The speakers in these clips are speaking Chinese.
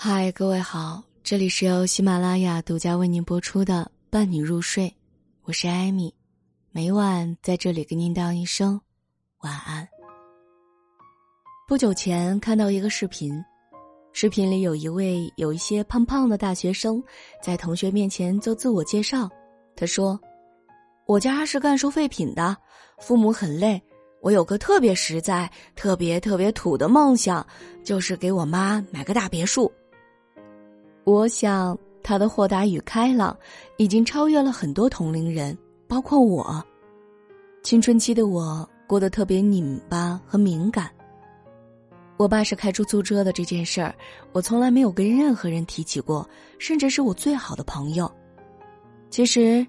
嗨，各位好，这里是由喜马拉雅独家为您播出的《伴你入睡》，我是艾米，每晚在这里跟您道一声晚安。不久前看到一个视频，视频里有一位有一些胖胖的大学生在同学面前做自我介绍，他说：“我家是干收废品的，父母很累。”我有个特别实在、特别特别土的梦想，就是给我妈买个大别墅。我想他的豁达与开朗，已经超越了很多同龄人，包括我。青春期的我过得特别拧巴和敏感。我爸是开出租车的这件事儿，我从来没有跟任何人提起过，甚至是我最好的朋友。其实，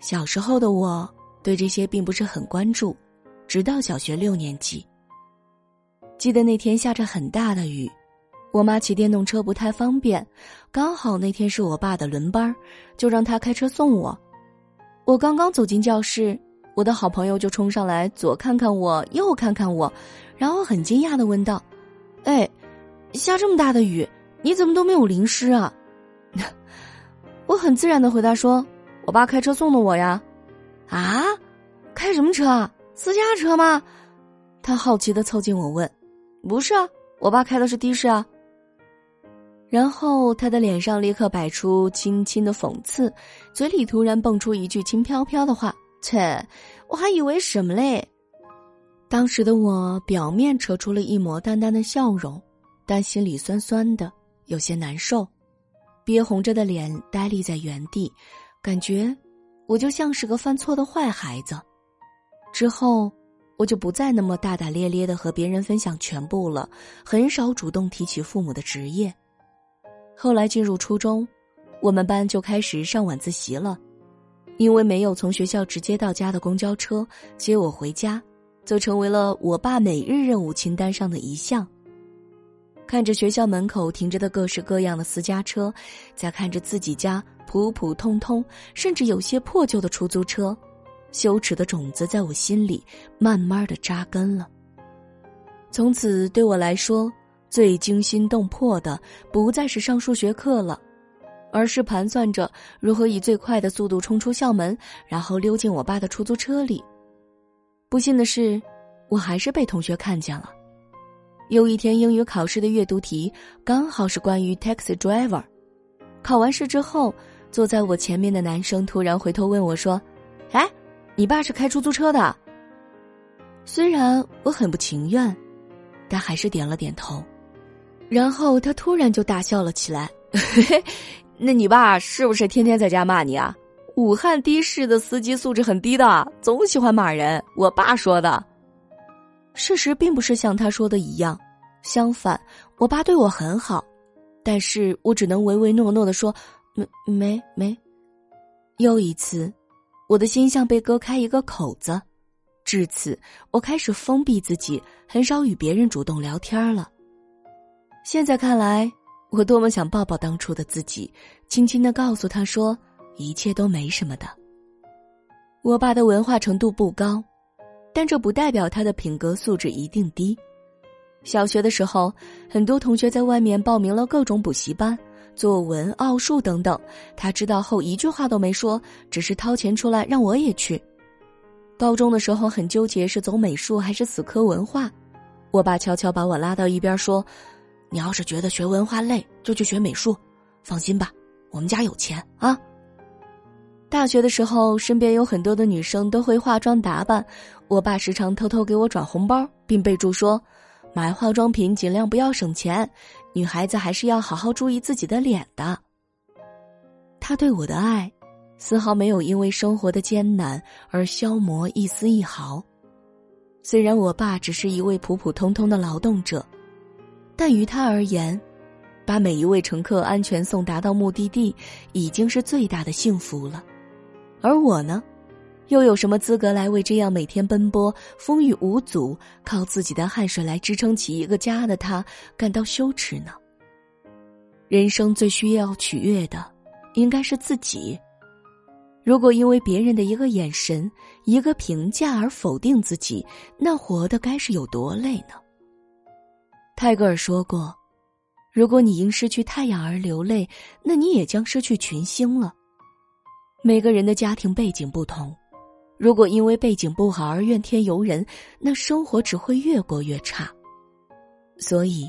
小时候的我对这些并不是很关注，直到小学六年级。记得那天下着很大的雨。我妈骑电动车不太方便，刚好那天是我爸的轮班，就让他开车送我。我刚刚走进教室，我的好朋友就冲上来，左看看我，右看看我，然后很惊讶的问道：“哎，下这么大的雨，你怎么都没有淋湿啊？” 我很自然的回答说：“我爸开车送的我呀。”啊，开什么车啊？私家车吗？他好奇的凑近我问：“不是啊，我爸开的是的士啊。”然后他的脸上立刻摆出轻轻的讽刺，嘴里突然蹦出一句轻飘飘的话：“切，我还以为什么嘞？”当时的我表面扯出了一抹淡淡的笑容，但心里酸酸的，有些难受，憋红着的脸呆立在原地，感觉我就像是个犯错的坏孩子。之后，我就不再那么大大咧咧的和别人分享全部了，很少主动提起父母的职业。后来进入初中，我们班就开始上晚自习了，因为没有从学校直接到家的公交车接我回家，就成为了我爸每日任务清单上的一项。看着学校门口停着的各式各样的私家车，再看着自己家普普通通甚至有些破旧的出租车，羞耻的种子在我心里慢慢的扎根了。从此对我来说。最惊心动魄的不再是上数学课了，而是盘算着如何以最快的速度冲出校门，然后溜进我爸的出租车里。不幸的是，我还是被同学看见了。有一天英语考试的阅读题刚好是关于 taxi driver。考完试之后，坐在我前面的男生突然回头问我说：“哎，你爸是开出租车的？”虽然我很不情愿，但还是点了点头。然后他突然就大笑了起来，嘿 嘿那你爸是不是天天在家骂你啊？武汉的士的司机素质很低的，总喜欢骂人。我爸说的，事实并不是像他说的一样，相反，我爸对我很好，但是我只能唯唯诺诺的说没没没。又一次，我的心像被割开一个口子，至此我开始封闭自己，很少与别人主动聊天了。现在看来，我多么想抱抱当初的自己，轻轻的告诉他说，一切都没什么的。我爸的文化程度不高，但这不代表他的品格素质一定低。小学的时候，很多同学在外面报名了各种补习班，作文、奥数等等，他知道后一句话都没说，只是掏钱出来让我也去。高中的时候很纠结是走美术还是死磕文化，我爸悄悄把我拉到一边说。你要是觉得学文化累，就去学美术。放心吧，我们家有钱啊。大学的时候，身边有很多的女生都会化妆打扮，我爸时常偷偷给我转红包，并备注说：“买化妆品尽量不要省钱，女孩子还是要好好注意自己的脸的。”他对我的爱，丝毫没有因为生活的艰难而消磨一丝一毫。虽然我爸只是一位普普通通的劳动者。但于他而言，把每一位乘客安全送达到目的地，已经是最大的幸福了。而我呢，又有什么资格来为这样每天奔波、风雨无阻、靠自己的汗水来支撑起一个家的他感到羞耻呢？人生最需要取悦的，应该是自己。如果因为别人的一个眼神、一个评价而否定自己，那活的该是有多累呢？泰戈尔说过：“如果你因失去太阳而流泪，那你也将失去群星了。每个人的家庭背景不同，如果因为背景不好而怨天尤人，那生活只会越过越差。所以，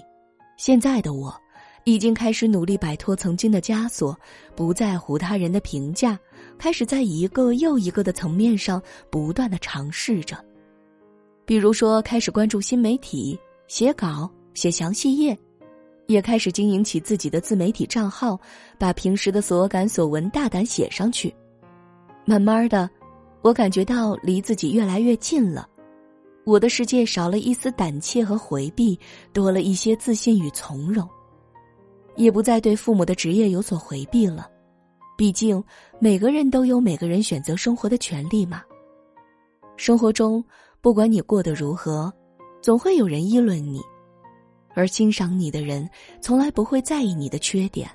现在的我，已经开始努力摆脱曾经的枷锁，不在乎他人的评价，开始在一个又一个的层面上不断的尝试着。比如说，开始关注新媒体，写稿、写详细页，也开始经营起自己的自媒体账号，把平时的所感所闻大胆写上去。慢慢的，我感觉到离自己越来越近了。我的世界少了一丝胆怯和回避，多了一些自信与从容，也不再对父母的职业有所回避了。毕竟每个人都有每个人选择生活的权利嘛。生活中，不管你过得如何，总会有人议论你，而欣赏你的人从来不会在意你的缺点。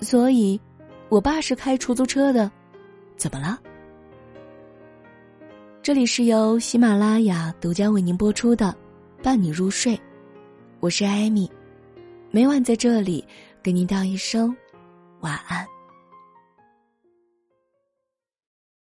所以，我爸是开出租车的，怎么了？这里是由喜马拉雅独家为您播出的《伴你入睡》，我是艾米，每晚在这里给您道一声晚安。